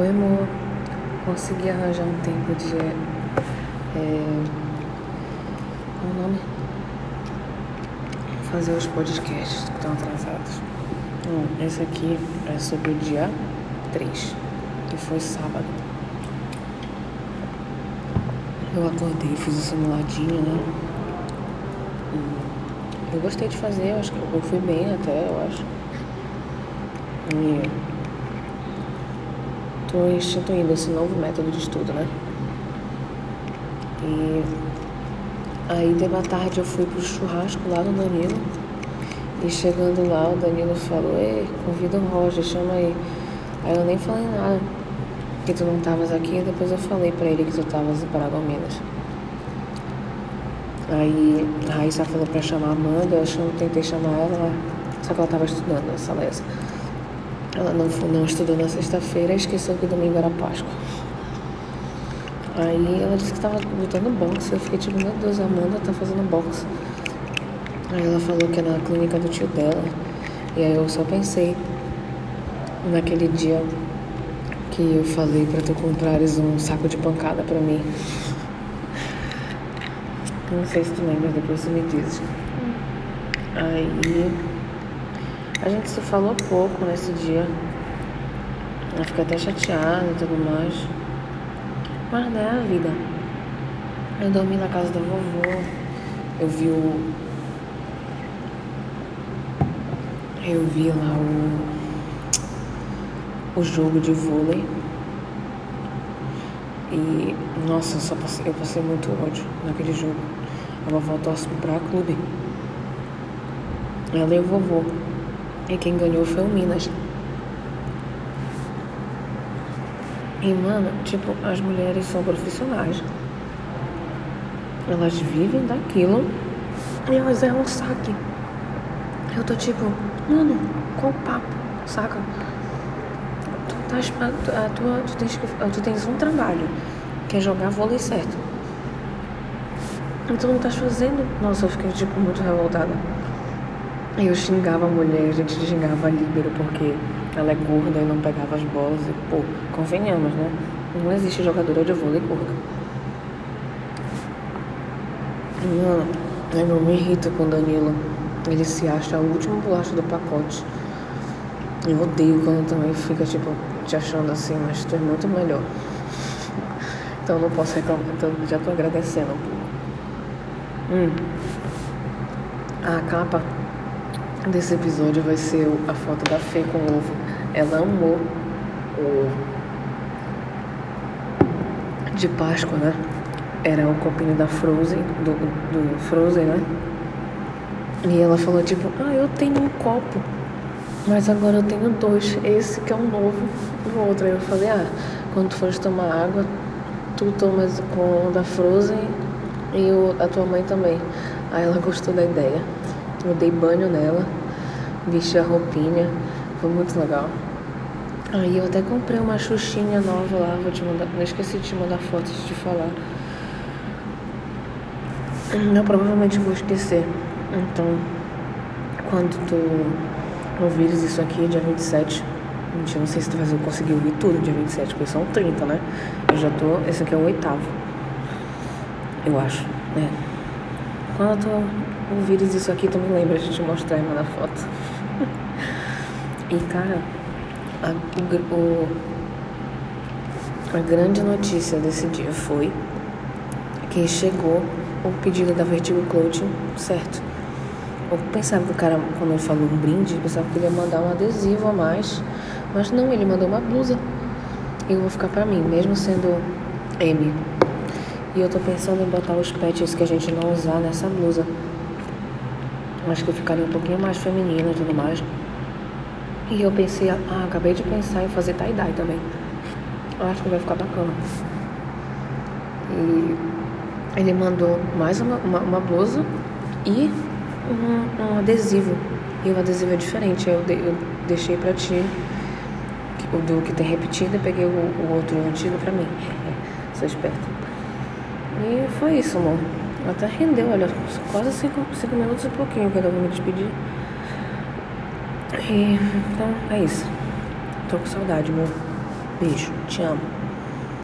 Oi, amor. Consegui arranjar um tempo de. É... Qual o nome? Fazer os podcasts que estão atrasados. Hum, esse aqui é sobre o dia 3, que foi sábado. Eu acordei, fiz o simuladinho, né? Hum, eu gostei de fazer, eu acho que eu fui bem até, eu acho. E tô instituindo esse novo método de estudo, né? E aí de uma tarde eu fui pro churrasco lá no Danilo. E chegando lá o Danilo falou, ei, convida o Roger, chama aí. Aí eu nem falei nada, que tu não estavas aqui, depois eu falei pra ele que tu estavas em Paragominas. Aí a Raíssa falou pra chamar a Amanda, eu tentei chamar ela, só que ela estava estudando nessa lesa. Ela não, não estudou na sexta-feira e esqueceu que domingo era Páscoa. Aí ela disse que estava lutando boxe. Eu fiquei tipo, meu Deus, a Amanda tá fazendo boxe. Aí ela falou que é na clínica do tio dela. E aí eu só pensei naquele dia que eu falei pra tu comprares um saco de pancada pra mim. Não sei se tu lembra, depois tu me diz. Aí a gente se falou pouco nesse dia. Eu fiquei até chateada e tudo mais. Mas né, a vida. Eu dormi na casa da vovó. Eu vi o. Eu vi lá o. O jogo de vôlei. E. Nossa, eu, só passei, eu passei muito ódio naquele jogo. A vovó torce pra clube. Ela e o vovô. E quem ganhou foi o Minas. E, mano, tipo, as mulheres são profissionais. Elas vivem daquilo e elas erram um saque. Eu tô tipo, mano, qual papo, saca? Tu, tás, a tua, tu, tens, tu tens um trabalho, que é jogar vôlei certo. Então não estás fazendo. Nossa, eu fiquei, tipo, muito revoltada. Eu xingava a mulher, a gente xingava a líbero porque ela é gorda e não pegava as bolas. E, pô, convenhamos, né? Não existe jogadora de vôlei gorda. Mano, eu me irrito com o Danilo. Ele se acha o último bolacha do pacote. Eu odeio quando também fica, tipo, te achando assim, mas tu é muito melhor. Então não posso reclamar, então já tô agradecendo um pouco. Hum. A capa desse episódio vai ser a foto da Fê com o ovo. Ela amou o ovo de Páscoa, né? Era o copinho da Frozen, do, do Frozen, né? E ela falou tipo, ah, eu tenho um copo, mas agora eu tenho dois. Esse que é um novo e o outro. Aí eu falei, ah, quando tu fores tomar água, tu tomas com o da Frozen e o, a tua mãe também. Aí ela gostou da ideia. Eu dei banho nela, vesti a roupinha, foi muito legal. Aí eu até comprei uma xuxinha nova lá, vou te mandar, não esqueci de te mandar fotos de falar. Eu provavelmente vou esquecer. Então, quando tu ouvires isso aqui, dia 27, gente, eu não sei se tu vai conseguir ouvir tudo dia 27, porque são 30, né? Eu já tô, esse aqui é o oitavo. Eu acho, né? Quando tu ouvires isso aqui, tu me lembra de te mostrar e mandar foto. e cara, a, o, a grande notícia desse dia foi que chegou o pedido da Vertigo Clothing certo. Eu pensava que o cara, quando ele falou um brinde, eu pensava que ele ia mandar um adesivo a mais. Mas não, ele mandou uma blusa. E eu vou ficar pra mim, mesmo sendo M. E eu tô pensando em botar os patches que a gente não usar nessa blusa. Acho que ficaria um pouquinho mais feminino e tudo mais. E eu pensei, ah, acabei de pensar em fazer tie-dye também. Eu acho que vai ficar bacana. E ele mandou mais uma, uma, uma blusa e um, um, adesivo. E o adesivo é diferente. Eu, de, eu deixei pra ti o do que tem repetido e peguei o, o outro antigo pra mim. Sou esperta. E foi isso, amor. Até rendeu, olha, quase cinco, cinco minutos e pouquinho que eu vou me despedir. E, então, é isso. Tô com saudade, amor. Beijo, te amo.